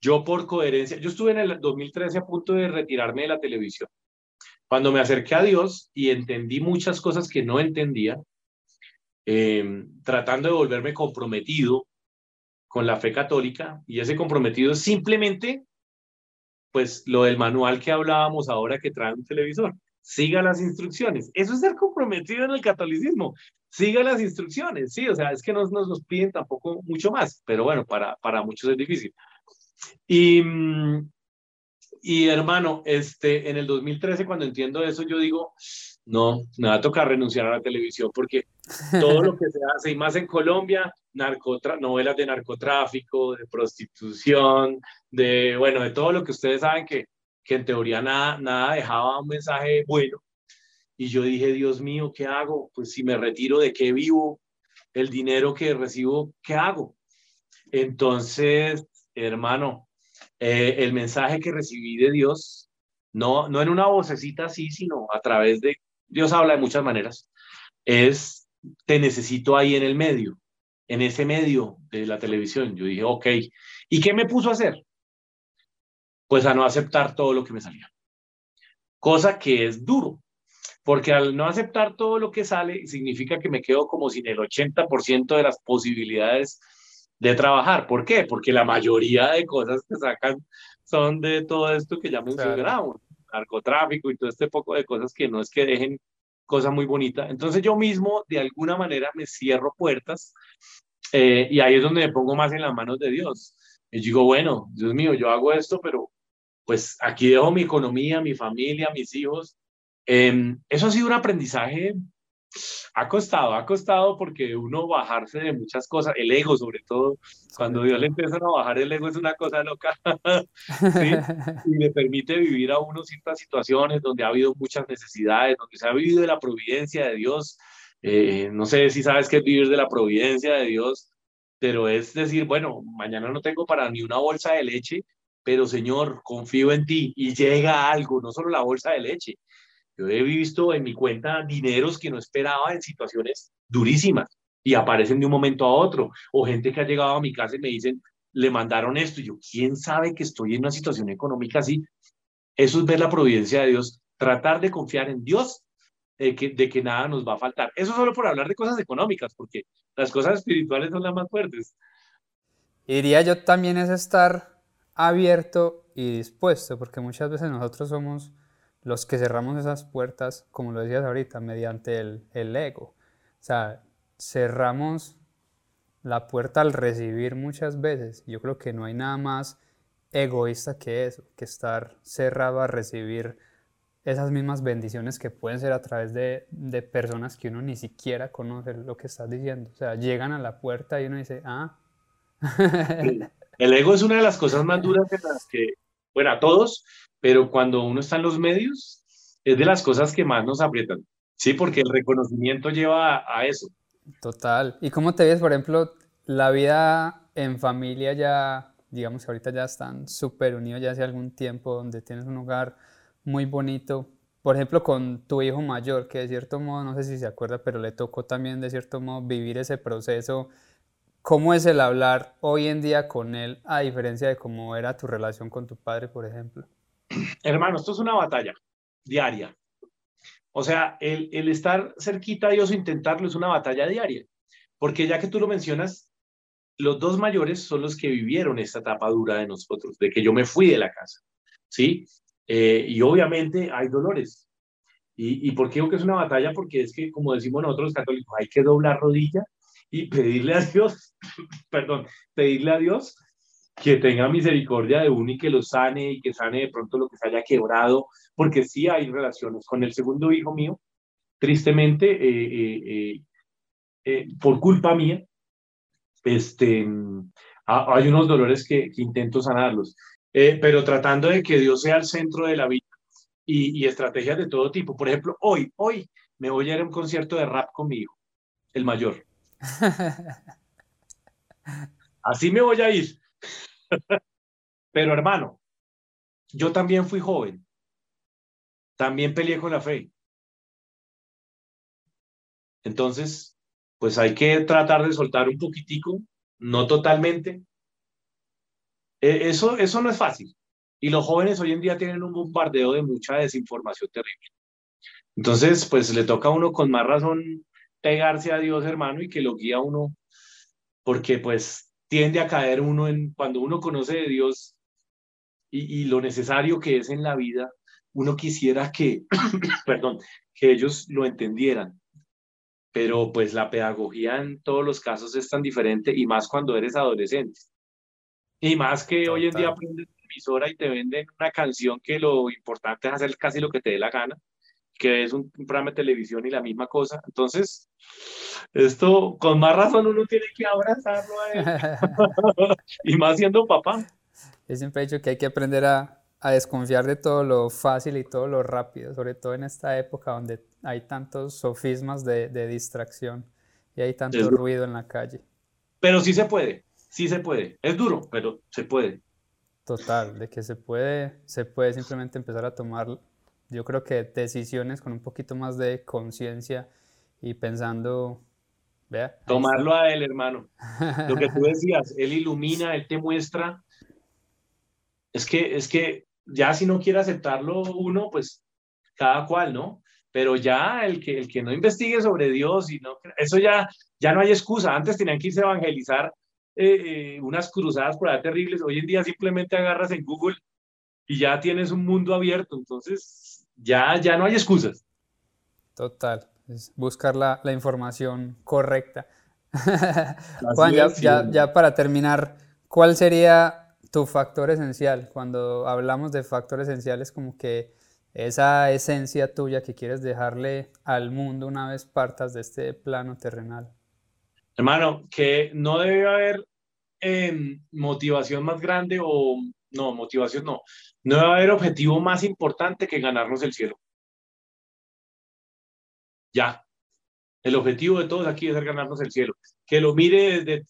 Yo por coherencia, yo estuve en el 2013 a punto de retirarme de la televisión. Cuando me acerqué a Dios y entendí muchas cosas que no entendía, eh, tratando de volverme comprometido con la fe católica, y ese comprometido es simplemente pues lo del manual que hablábamos ahora que trae un televisor. Siga las instrucciones. Eso es ser comprometido en el catolicismo. Siga las instrucciones. Sí, o sea, es que no nos, nos piden tampoco mucho más, pero bueno, para, para muchos es difícil. Y, y hermano, este, en el 2013, cuando entiendo eso, yo digo, no, me va a tocar renunciar a la televisión porque todo lo que se hace, y más en Colombia, novelas de narcotráfico, de prostitución, de, bueno, de todo lo que ustedes saben que, que en teoría nada, nada dejaba un mensaje bueno. Y yo dije, Dios mío, ¿qué hago? Pues si me retiro, ¿de qué vivo? El dinero que recibo, ¿qué hago? Entonces, hermano, eh, el mensaje que recibí de Dios, no, no en una vocecita así, sino a través de, Dios habla de muchas maneras, es, te necesito ahí en el medio en ese medio de la televisión. Yo dije, ok, ¿y qué me puso a hacer? Pues a no aceptar todo lo que me salía. Cosa que es duro, porque al no aceptar todo lo que sale, significa que me quedo como sin el 80% de las posibilidades de trabajar. ¿Por qué? Porque la mayoría de cosas que sacan son de todo esto que ya mencionamos, narcotráfico y todo este poco de cosas que no es que dejen cosa muy bonita. Entonces yo mismo de alguna manera me cierro puertas eh, y ahí es donde me pongo más en las manos de Dios. Y digo, bueno, Dios mío, yo hago esto, pero pues aquí dejo mi economía, mi familia, mis hijos. Eh, eso ha sido un aprendizaje ha costado, ha costado porque uno bajarse de muchas cosas, el ego sobre todo, cuando Dios le empieza a bajar el ego es una cosa loca, y le permite vivir a uno ciertas situaciones donde ha habido muchas necesidades, donde se ha vivido de la providencia de Dios. Eh, no sé si sabes qué es vivir de la providencia de Dios, pero es decir, bueno, mañana no tengo para ni una bolsa de leche, pero Señor, confío en ti y llega algo, no solo la bolsa de leche, yo he visto en mi cuenta dineros que no esperaba en situaciones durísimas y aparecen de un momento a otro. O gente que ha llegado a mi casa y me dicen, le mandaron esto. Y yo, ¿quién sabe que estoy en una situación económica así? Eso es ver la providencia de Dios, tratar de confiar en Dios de que, de que nada nos va a faltar. Eso solo por hablar de cosas económicas, porque las cosas espirituales son las más fuertes. Diría yo también es estar abierto y dispuesto, porque muchas veces nosotros somos los que cerramos esas puertas, como lo decías ahorita, mediante el, el ego. O sea, cerramos la puerta al recibir muchas veces. Yo creo que no hay nada más egoísta que eso, que estar cerrado a recibir esas mismas bendiciones que pueden ser a través de, de, personas que uno ni siquiera conoce lo que estás diciendo. O sea, llegan a la puerta y uno dice, ah. El ego es una de las cosas más duras en las que, bueno, a todos, pero cuando uno está en los medios, es de las cosas que más nos aprietan, ¿sí? Porque el reconocimiento lleva a, eso. Total. ¿Y cómo te ves, por ejemplo, la vida en familia ya, digamos que ahorita ya están súper unidos ya hace algún tiempo, donde tienes un hogar muy bonito. Por ejemplo, con tu hijo mayor, que de cierto modo, no sé si se acuerda, pero le tocó también de cierto modo vivir ese proceso. ¿Cómo es el hablar hoy en día con él a diferencia de cómo era tu relación con tu padre, por ejemplo? Hermano, esto es una batalla diaria. O sea, el, el estar cerquita a Dios intentarlo es una batalla diaria. Porque ya que tú lo mencionas, los dos mayores son los que vivieron esta etapa dura de nosotros, de que yo me fui de la casa, ¿sí? Eh, y obviamente hay dolores. ¿Y, ¿Y por qué digo que es una batalla? Porque es que, como decimos nosotros los católicos, hay que doblar rodilla y pedirle a Dios, perdón, pedirle a Dios que tenga misericordia de uno y que lo sane y que sane de pronto lo que se haya quebrado, porque sí hay relaciones. Con el segundo hijo mío, tristemente, eh, eh, por culpa mía, este, hay unos dolores que, intento sanarlos, eh, pero tratando de que Dios sea el centro de la vida y, estrategias de todo tipo. Por ejemplo, hoy, hoy me voy a ir a un concierto de rap con mi hijo, el mayor. Así me voy a ir. Pero hermano, yo también fui joven. También peleé con la fe. Entonces, pues hay que tratar de soltar un poquitico, no totalmente. E, eso, eso no es fácil. Y los jóvenes hoy en día tienen un bombardeo de mucha desinformación terrible. Entonces, pues le toca a uno con más razón pegarse a Dios, hermano, y que lo guía uno, porque pues tiende a caer uno en, cuando uno conoce de Dios y, y lo necesario que es en la vida, uno quisiera que, perdón, que ellos lo entendieran pero pues la pedagogía en todos los casos es tan diferente y más cuando eres adolescente. Y más que hoy en día aprendes emisora y te venden una canción que lo importante es hacer casi lo que te dé la gana, que es un, programa de televisión y la misma cosa. Entonces, esto con más razón uno tiene que abrazarlo a él. y más siendo papá. Yo siempre he dicho que hay que aprender a, a desconfiar de todo lo fácil y todo lo rápido, sobre todo en esta época donde hay tantos sofismas de, de distracción y hay tanto ruido en la calle. Pero sí se puede, sí se puede. Es duro, pero se puede. Total, de que se puede, se puede simplemente empezar a tomar, yo creo que decisiones con un poquito más de conciencia y pensando, vea. Tomarlo a él, hermano. Lo que tú decías, él ilumina, él te muestra. Es que, es que ya si no quiere aceptarlo uno, pues cada cual, ¿no? Pero ya el que, el que no investigue sobre Dios y no, eso ya, ya no hay excusa. Antes tenían que irse a evangelizar eh, eh, unas cruzadas por allá terribles. Hoy en día simplemente agarras en Google y ya tienes un mundo abierto. Entonces, ya, ya no hay excusas. Total, es buscar la, la información correcta. Juan, ya, ya para terminar, ¿cuál sería tu factor esencial, cuando hablamos de factor esencial es como que esa esencia tuya que quieres dejarle al mundo una vez partas de este plano terrenal. Hermano, que no debe haber em, motivación más grande o no, motivación no, no debe haber objetivo más importante que ganarnos el cielo. Ya, el objetivo de todos aquí es ganarnos el cielo que lo mire desde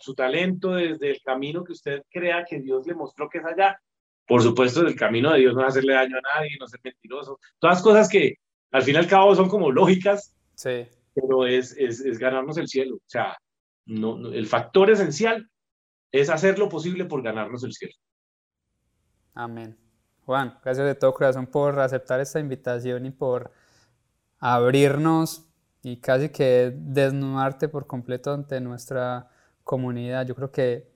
su talento, desde el camino que usted crea que Dios le mostró que es allá. Por supuesto, el camino de Dios no es hacerle daño a nadie, no ser mentiroso. Todas cosas que al fin y al cabo son como lógicas, sí. pero es, es, es ganarnos el cielo. O sea, no, el factor esencial es hacer lo posible por ganarnos el cielo. Amén. Juan, gracias de todo corazón por aceptar esta invitación y por abrirnos y casi que desnudarte por completo ante nuestra comunidad. Yo creo que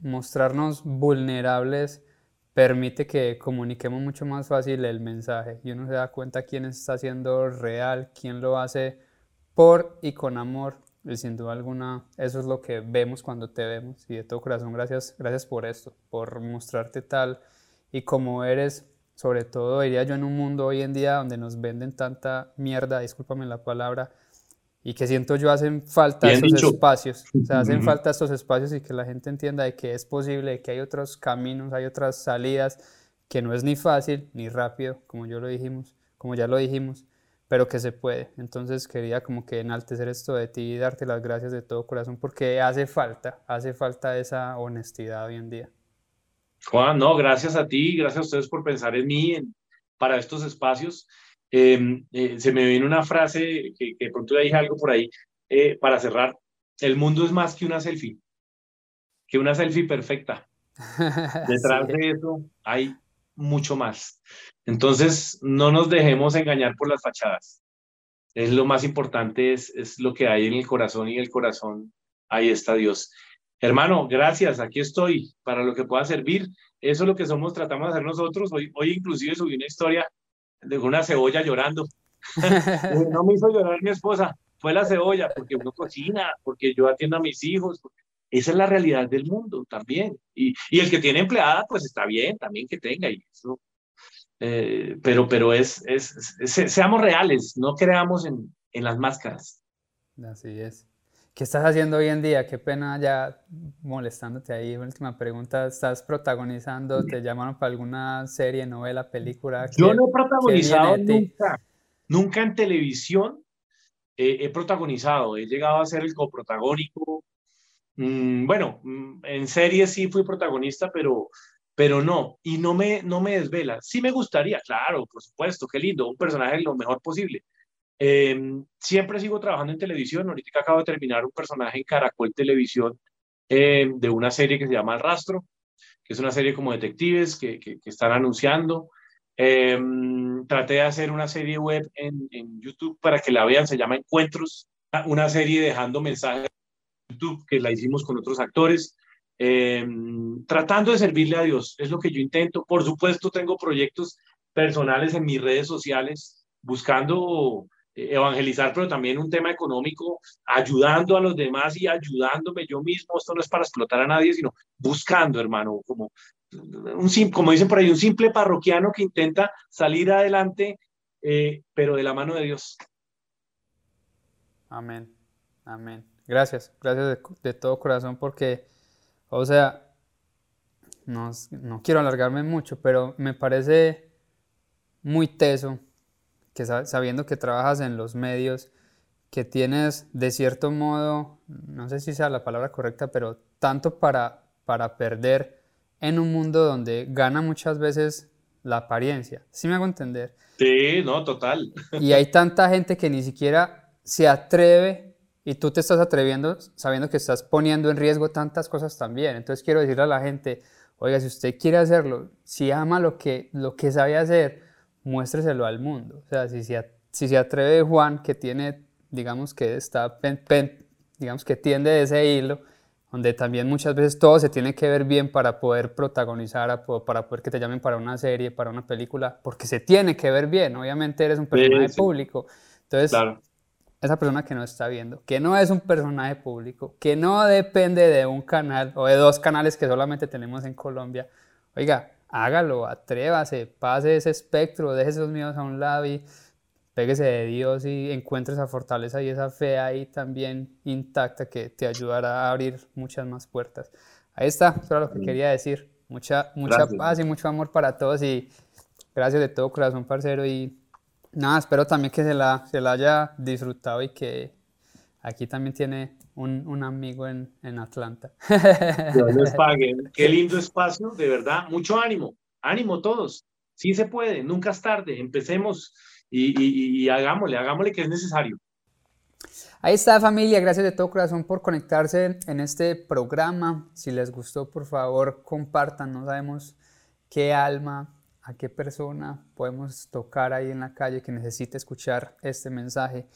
mostrarnos vulnerables permite que comuniquemos mucho más fácil el mensaje y uno se da cuenta quién está siendo real, quién lo hace por y con amor. Y sin duda alguna, eso es lo que vemos cuando te vemos. Y de todo corazón, gracias, gracias por esto, por mostrarte tal y como eres sobre todo diría yo en un mundo hoy en día donde nos venden tanta mierda, discúlpame la palabra, y que siento yo hacen falta esos espacios, o sea, hacen falta estos espacios y que la gente entienda de que es posible, que hay otros caminos, hay otras salidas, que no es ni fácil ni rápido, como yo lo dijimos, como ya lo dijimos, pero que se puede. Entonces quería como que enaltecer esto de ti y darte las gracias de todo corazón porque hace falta, hace falta esa honestidad hoy en día. Juan, no, gracias a ti, gracias a ustedes por pensar en mí para estos espacios. Em, eh, se me viene una frase que, que de pronto ya dije algo por ahí eh, para cerrar. El mundo es más que una selfie, que una selfie perfecta. Detrás de eso hay mucho más. Entonces, no nos dejemos engañar por las fachadas. Es lo más importante, es, es lo que hay en el corazón y en el corazón ahí está Dios. Hermano, gracias, aquí estoy para lo que pueda servir. Eso es lo que somos, tratamos de hacer nosotros. Hoy, hoy inclusive subí una historia de una cebolla llorando. no me hizo llorar mi esposa, fue la cebolla, porque uno cocina, porque yo atiendo a mis hijos. Esa es la realidad del mundo también. Y, y el que tiene empleada, pues está bien también que tenga. Y eso, eh, pero pero es, es, seamos reales, no creamos en, en las máscaras. Así es. ¿Qué estás haciendo hoy en día? Qué pena ya molestándote ahí. Última pregunta, ¿estás protagonizando? ¿Te llamaron para alguna serie, novela, película? Yo no he protagonizado nunca, nunca en televisión he protagonizado. He llegado a ser el coprotagónico. Mm, bueno, mm, en series sí fui protagonista, pero, pero no. Y no me, no me desvela. Sí me gustaría, claro, por supuesto, qué lindo, un personaje lo mejor posible Em, siempre sigo trabajando en televisión. Ahorita acabo de terminar un personaje en Caracol Televisión em, de una serie que se llama El Rastro, que es una serie como detectives que, que, están anunciando. Em, traté de hacer una serie web en, en, YouTube para que la vean, se llama Encuentros, una serie dejando mensajes en YouTube que la hicimos con otros actores. tratando de servirle a Dios, es lo que yo intento. Por supuesto, tengo proyectos personales en mis redes sociales, buscando evangelizar, pero también un tema económico, ayudando a los demás y ayudándome yo mismo. Esto no es para explotar a nadie, sino buscando, hermano, como, un, como dicen por ahí, un simple parroquiano que intenta salir adelante, eh, pero de la mano de Dios. Amén, amén. Gracias, gracias de, todo corazón porque, o sea, no, no quiero alargarme mucho, pero me parece muy teso que sabiendo que trabajas en los medios, que tienes de cierto modo, no sé si sea la palabra correcta, pero tanto para, para perder en un mundo donde gana muchas veces la apariencia. ¿Sí me hago entender? Sí, no, total. Y hay tanta gente que ni siquiera se atreve y tú te estás atreviendo sabiendo que estás poniendo en riesgo tantas cosas también. Entonces quiero decirle a la gente, oiga, si usted quiere hacerlo, si ama lo que, lo que sabe hacer, muéstreselo al mundo. O sea, si se, si se atreve Juan, que tiene, digamos que está, digamos que tiende de ese hilo, donde también muchas veces todo se tiene que ver bien para poder protagonizar, para poder que te llamen para una serie, para una película, porque se tiene que ver bien, obviamente eres un personaje público. Entonces, esa persona que no está viendo, que no es un personaje público, que no depende de un canal o de dos canales que solamente tenemos en Colombia, oiga, hágalo, atrévase, pase ese espectro, deje esos miedos a un lado y péguese de Dios y encuentre esa fortaleza y esa fe ahí también intacta que te ayudará a abrir muchas más puertas. Ahí está, eso era lo que quería decir. Mucha, mucha paz y mucho amor para todos y gracias de todo corazón, parcero. Y nada, espero también que se la, se la haya disfrutado y que aquí también tiene un, un amigo en, en Atlanta. Dios les pague. Qué lindo espacio, de verdad. Mucho ánimo, ánimo todos. Sí se puede, nunca es tarde. Empecemos y, y, y hagámosle, hagámosle que es necesario. Ahí está familia, gracias de todo corazón por conectarse en este programa. Si les gustó, por favor, compartan. No sabemos qué alma, a qué persona podemos tocar ahí en la calle que necesite escuchar este mensaje.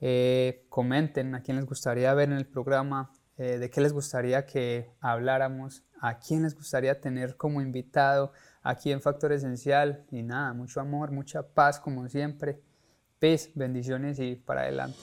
Eh, comenten a quién les gustaría ver en el programa, eh, de qué les gustaría que habláramos, a quién les gustaría tener como invitado aquí en Factor Esencial. Y nada, mucho amor, mucha paz como siempre. Peace, bendiciones y para adelante.